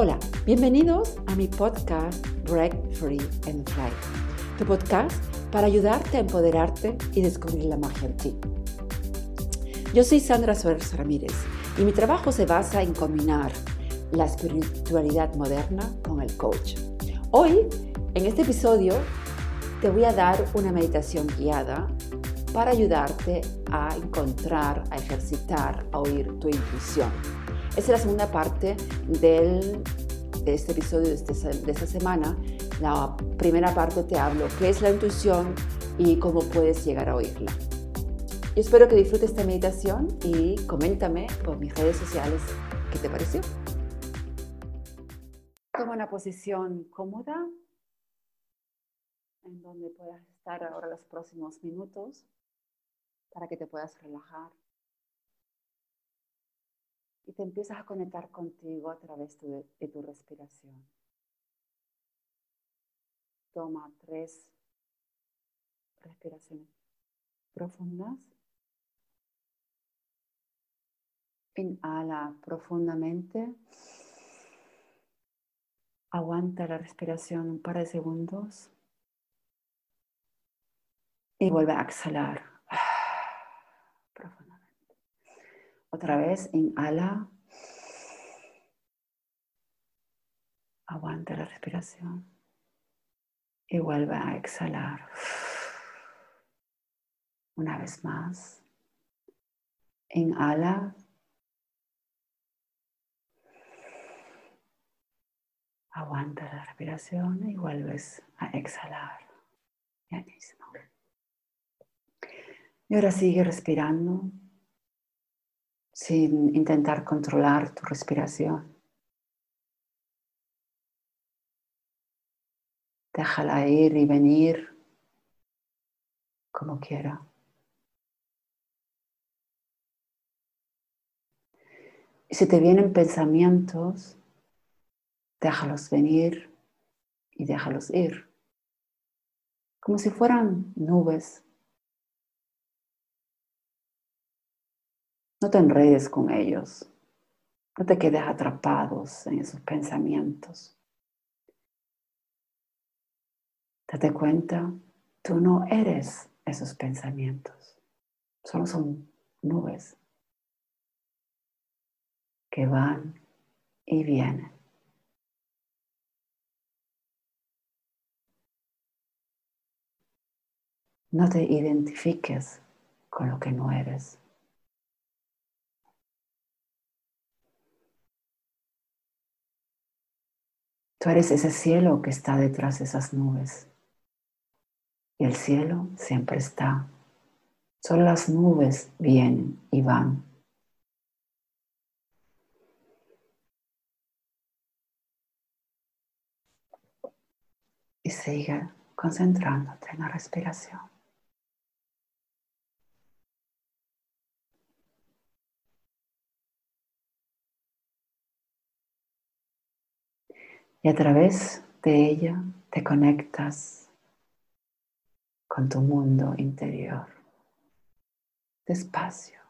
Hola, bienvenidos a mi podcast Break Free and Fly, tu podcast para ayudarte a empoderarte y descubrir la magia en ti. Yo soy Sandra Suárez Ramírez y mi trabajo se basa en combinar la espiritualidad moderna con el coach. Hoy, en este episodio, te voy a dar una meditación guiada para ayudarte a encontrar, a ejercitar, a oír tu intuición esa es la segunda parte del, de este episodio de, este, de esta semana. La primera parte te hablo qué es la intuición y cómo puedes llegar a oírla. Yo espero que disfrutes esta meditación y coméntame por mis redes sociales qué te pareció. Toma una posición cómoda en donde puedas estar ahora los próximos minutos para que te puedas relajar y te empiezas a conectar contigo a través de, tu respiración. Toma tres respiraciones profundas. Inhala profundamente. Aguanta la respiración un par de segundos. Y vuelve a exhalar. Otra vez, inhala. Aguanta la respiración. Y vuelve a exhalar. Una vez más. Inhala. Aguanta la respiración y vuelves a exhalar. Buenísimo. Y ahora sigue respirando sin intentar controlar tu respiración. Déjala ir y venir como quiera. Y si te vienen pensamientos, déjalos venir y déjalos ir, como si fueran nubes No te enredes con ellos. No te quedes atrapados en esos pensamientos. Date cuenta, tú no eres esos pensamientos. Solo son nubes que van y vienen. No te identifiques con lo que no eres. Tú eres ese cielo que está detrás de esas nubes. Y el cielo siempre está. Solo las nubes vienen y van. Y sigue concentrándote en la respiración. Y a través de ella te conectas con tu mundo interior. Despacio.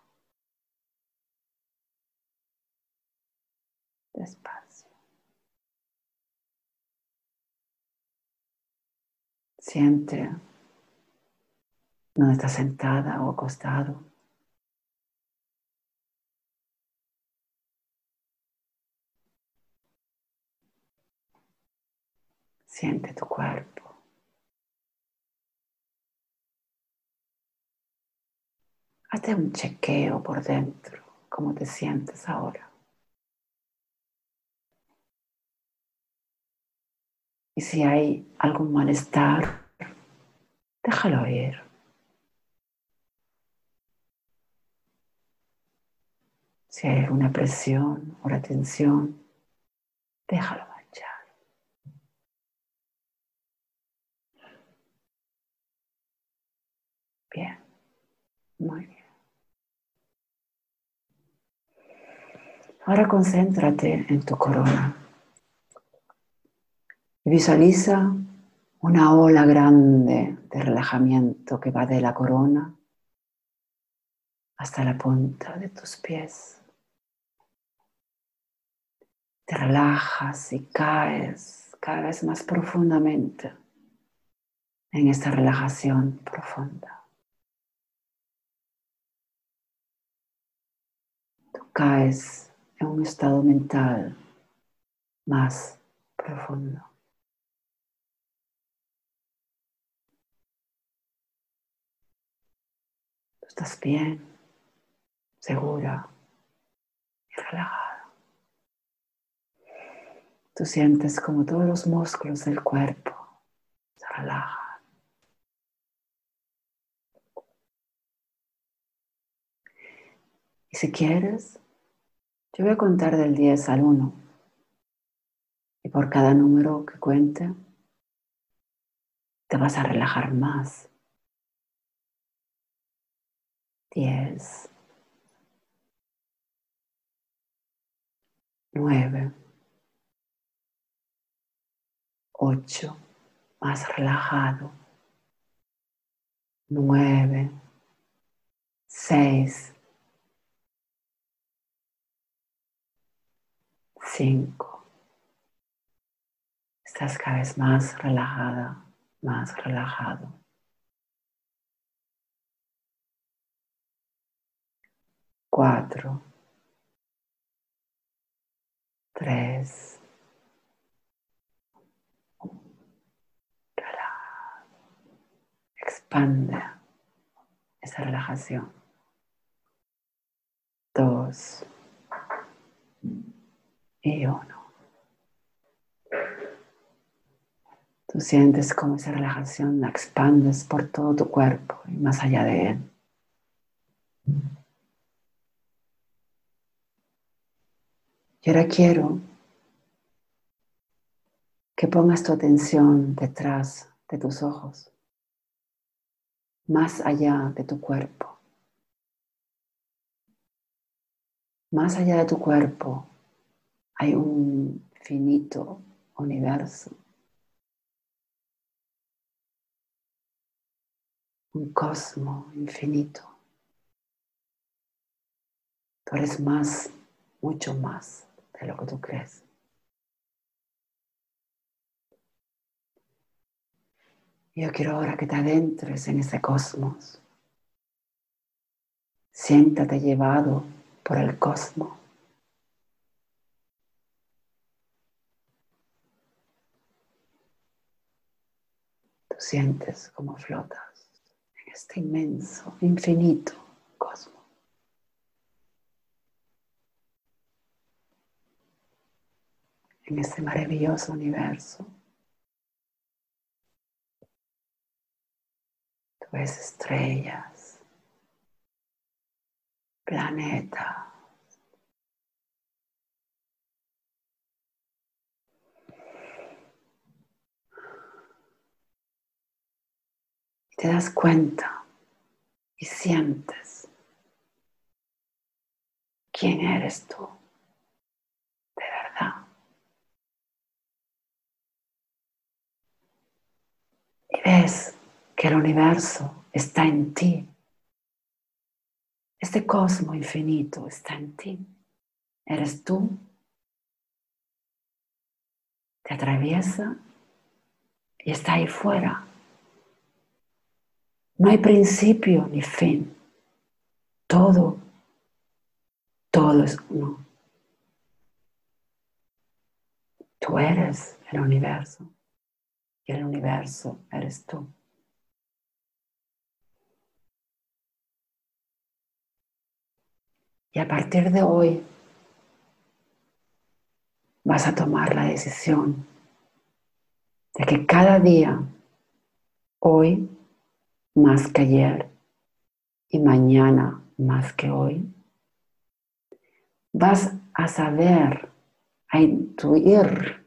Despacio. Siente donde estás sentada o acostado. Siente tu cuerpo. Hazte un chequeo por dentro, cómo te sientes ahora. Y si hay algún malestar, déjalo ir. Si hay alguna presión o tensión, déjalo Muy bien. Ahora concéntrate en tu corona. Visualiza una ola grande de relajamiento que va de la corona hasta la punta de tus pies. te relajas y caes cada vez más profundamente en esta relajación profunda. Caes en un estado mental más profundo. Tú estás bien, segura y relajada. Tú sientes como todos los músculos del cuerpo se relajan. Y si quieres, yo voy a contar del 10 al 1. Y por cada número que cuente, te vas a relajar más. 10, 9, 8, más relajado. 9, 6, 5. Estás cada vez más relajada, más relajado. Cuatro. Tres. Relaja. Expande esa relajación. Dos y uno. Tú sientes como esa relajación la expandes por todo tu cuerpo y más allá de él. Y ahora quiero que pongas tu atención detrás de tus ojos, más allá de tu cuerpo. Más allá de tu cuerpo hay un finito universo, un cosmo infinito. Tú eres más, mucho más de lo que tú crees. Yo quiero ahora que te adentres en ese cosmos. Siéntate llevado por el cosmos. Sientes como flotas en este inmenso, infinito cosmos. En este maravilloso universo. Tú ves estrellas, planetas. Te das cuenta y sientes quién eres tú de verdad. Y ves que el universo está en ti. Este cosmo infinito está en ti. Eres tú. Te atraviesa y está ahí fuera. No hay principio ni fin. Todo, todo es uno. Tú eres el universo y el universo eres tú. Y a partir de hoy vas a tomar la decisión de que cada día, hoy, más que ayer y mañana más que hoy, vas a saber, a intuir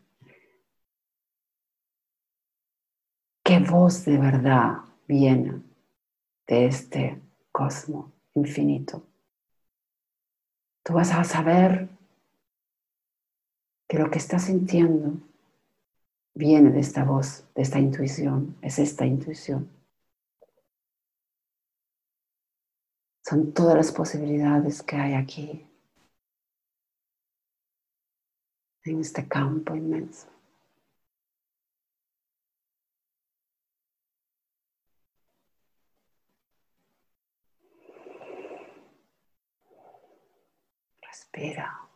qué voz de verdad viene de este cosmos infinito. Tú vas a saber que lo que estás sintiendo viene de esta voz, de esta intuición, es esta intuición. Son todas las posibilidades que hay aquí. en este campo inmenso. Respira.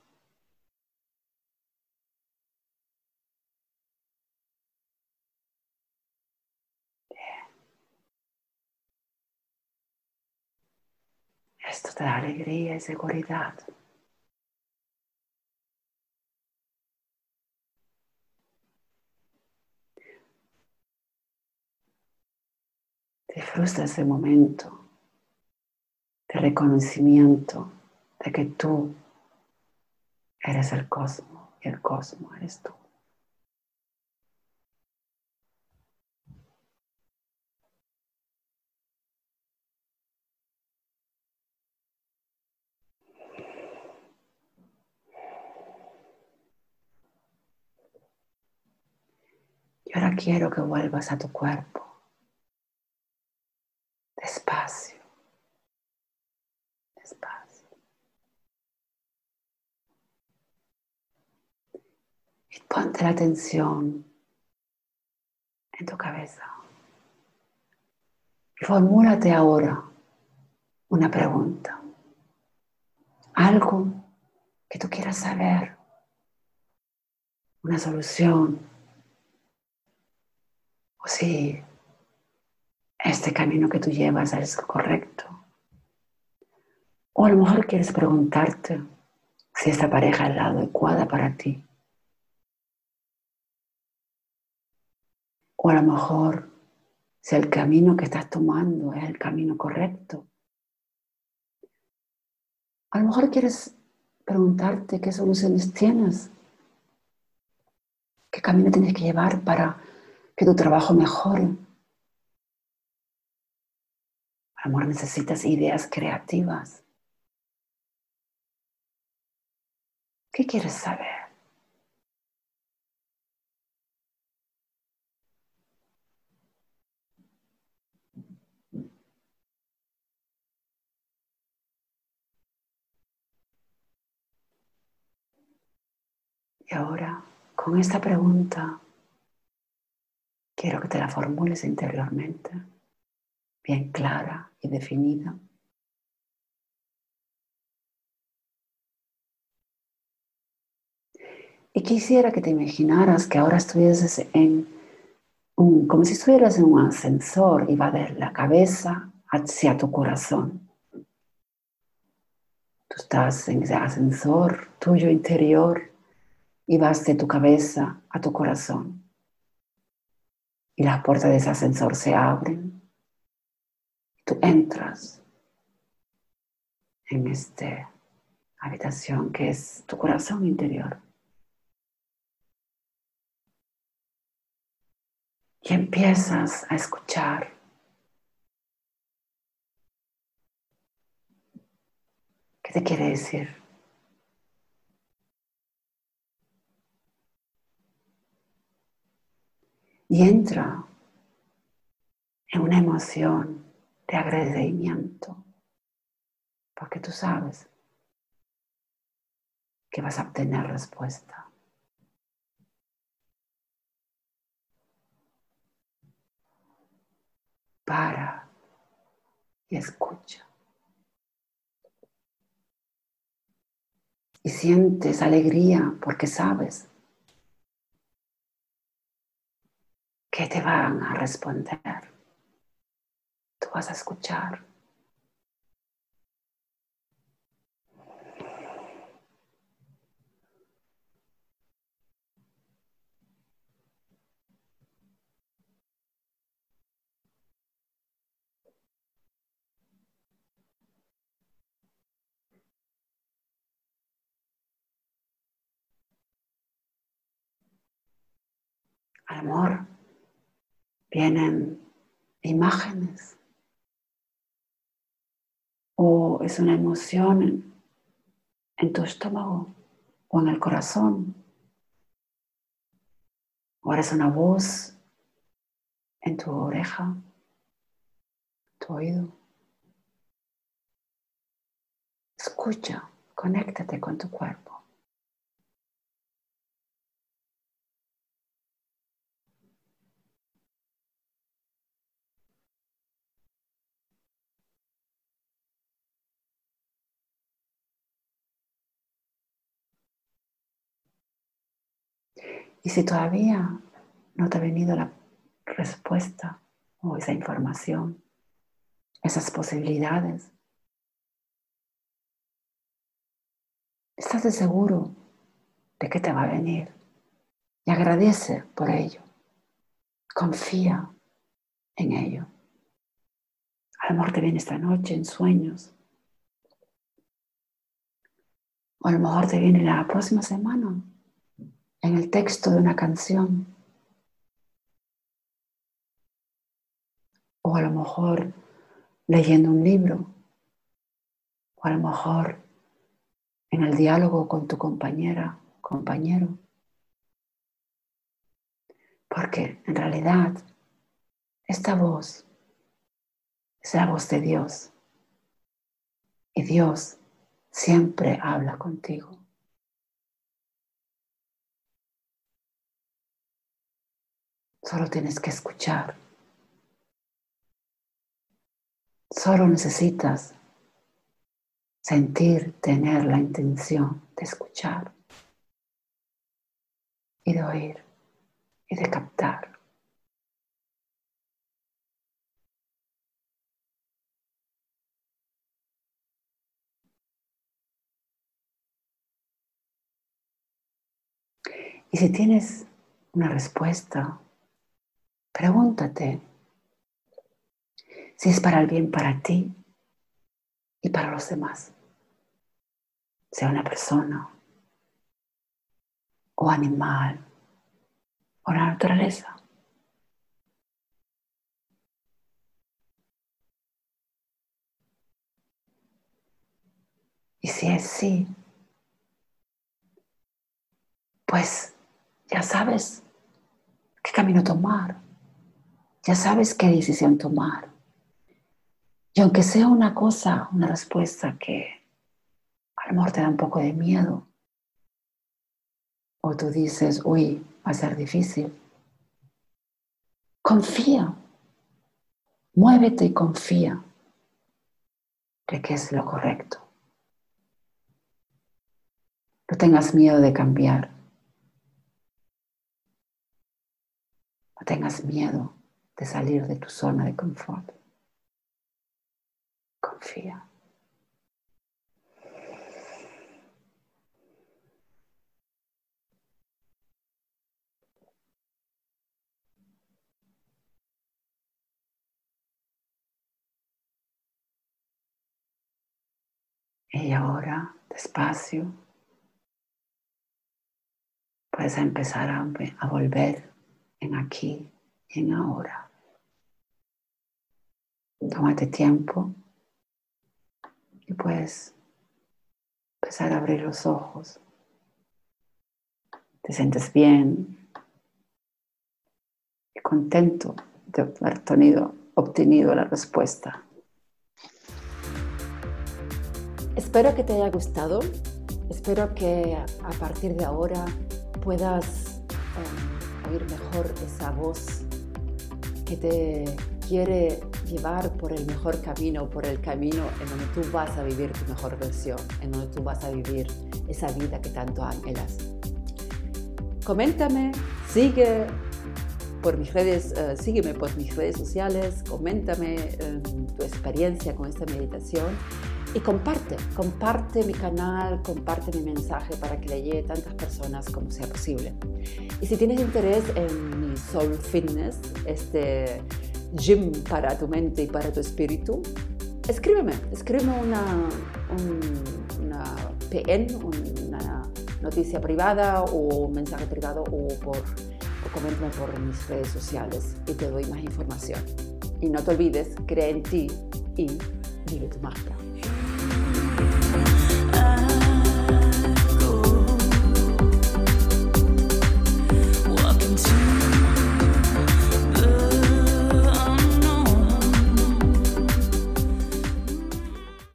Esto te da alegría y seguridad. Disfruta ese momento de reconocimiento de que tú eres el cosmos y el cosmos eres tú. Ahora quiero que vuelvas a tu cuerpo. Despacio. Despacio. Y ponte la atención en tu cabeza. Y formúlate ahora una pregunta. Algo que tú quieras saber. Una solución. O si este camino que tú llevas es correcto. O a lo mejor quieres preguntarte si esta pareja es la adecuada para ti. O a lo mejor si el camino que estás tomando es el camino correcto. A lo mejor quieres preguntarte qué soluciones tienes, qué camino tienes que llevar para que tu trabajo mejore. A lo mejor necesitas ideas creativas. ¿Qué quieres saber? Y ahora, con esta pregunta, quiero que te la formules interiormente, bien clara y definida. Y quisiera que te imaginaras que ahora estuvieses en como si estuvieras en un ascensor y va de la cabeza hacia tu corazón. Tú estás en ese ascensor tuyo interior y vas de tu cabeza a tu corazón. Y las puertas de ese ascensor se abren. Tú entras en esta habitación que es tu corazón interior. Y empiezas a escuchar. ¿Qué te quiere decir? Y entra en una emoción de agradecimiento, porque tú sabes que vas a obtener respuesta. Para y escucha. Y sientes alegría porque sabes ¿Qué te van a responder? Tú vas a escuchar. amor vienen imágenes o es una emoción en, tu estómago o en el corazón o es una voz en tu oreja, tu oído. Escucha, conéctate con tu cuerpo. Y si todavía no te ha venido la respuesta o esa información, esas posibilidades, estás de seguro de que te va a venir y agradece por ello. Confía en ello. A lo te viene esta noche en sueños. O a lo mejor te viene la próxima semana en el texto de una canción. O a lo mejor leyendo un libro. O a lo mejor en el diálogo con tu compañera, compañero. Porque en realidad esta voz es la voz de Dios. Y Dios siempre habla contigo. Solo tienes que escuchar. Solo necesitas sentir, tener la intención de escuchar y de oír y de captar. Y si tienes una respuesta, pregúntate si es para el bien para ti y para los demás. Sea una persona o animal o la naturaleza. Y si es sí, pues ya sabes qué camino tomar, ya sabes qué decisión tomar. Y aunque sea una cosa, una respuesta que a lo te da un poco de miedo, o tú dices, uy, va a ser difícil, confía, muévete y confía de que es lo correcto. No tengas miedo de cambiar. No tengas miedo de salir de tu zona de confort. Confía. Y ahora, despacio, puedes empezar a, volver en aquí y en ahora. Tómate tiempo y puedes empezar a abrir los ojos. Te sientes bien y contento de haber tenido, obtenido la respuesta. Espero que te haya gustado. Espero que a partir de ahora puedas eh, oír mejor esa voz que te quiere llevar por el mejor camino, por el camino en donde tú vas a vivir tu mejor versión, en donde tú vas a vivir esa vida que tanto anhelas. Coméntame, sigue por mis redes, eh, sígueme por mis redes sociales, coméntame eh, tu experiencia con esta meditación y comparte, comparte mi canal, comparte mi mensaje para que le llegue a tantas personas como sea posible. Y si tienes interés en mi Soul Fitness, este gym para tu mente y para tu espíritu, escríbeme, escríbeme una, una PN, una noticia privada o un mensaje privado o, por, o por mis redes sociales y te doy más información. Y no te olvides, cree en ti y vive tu magia.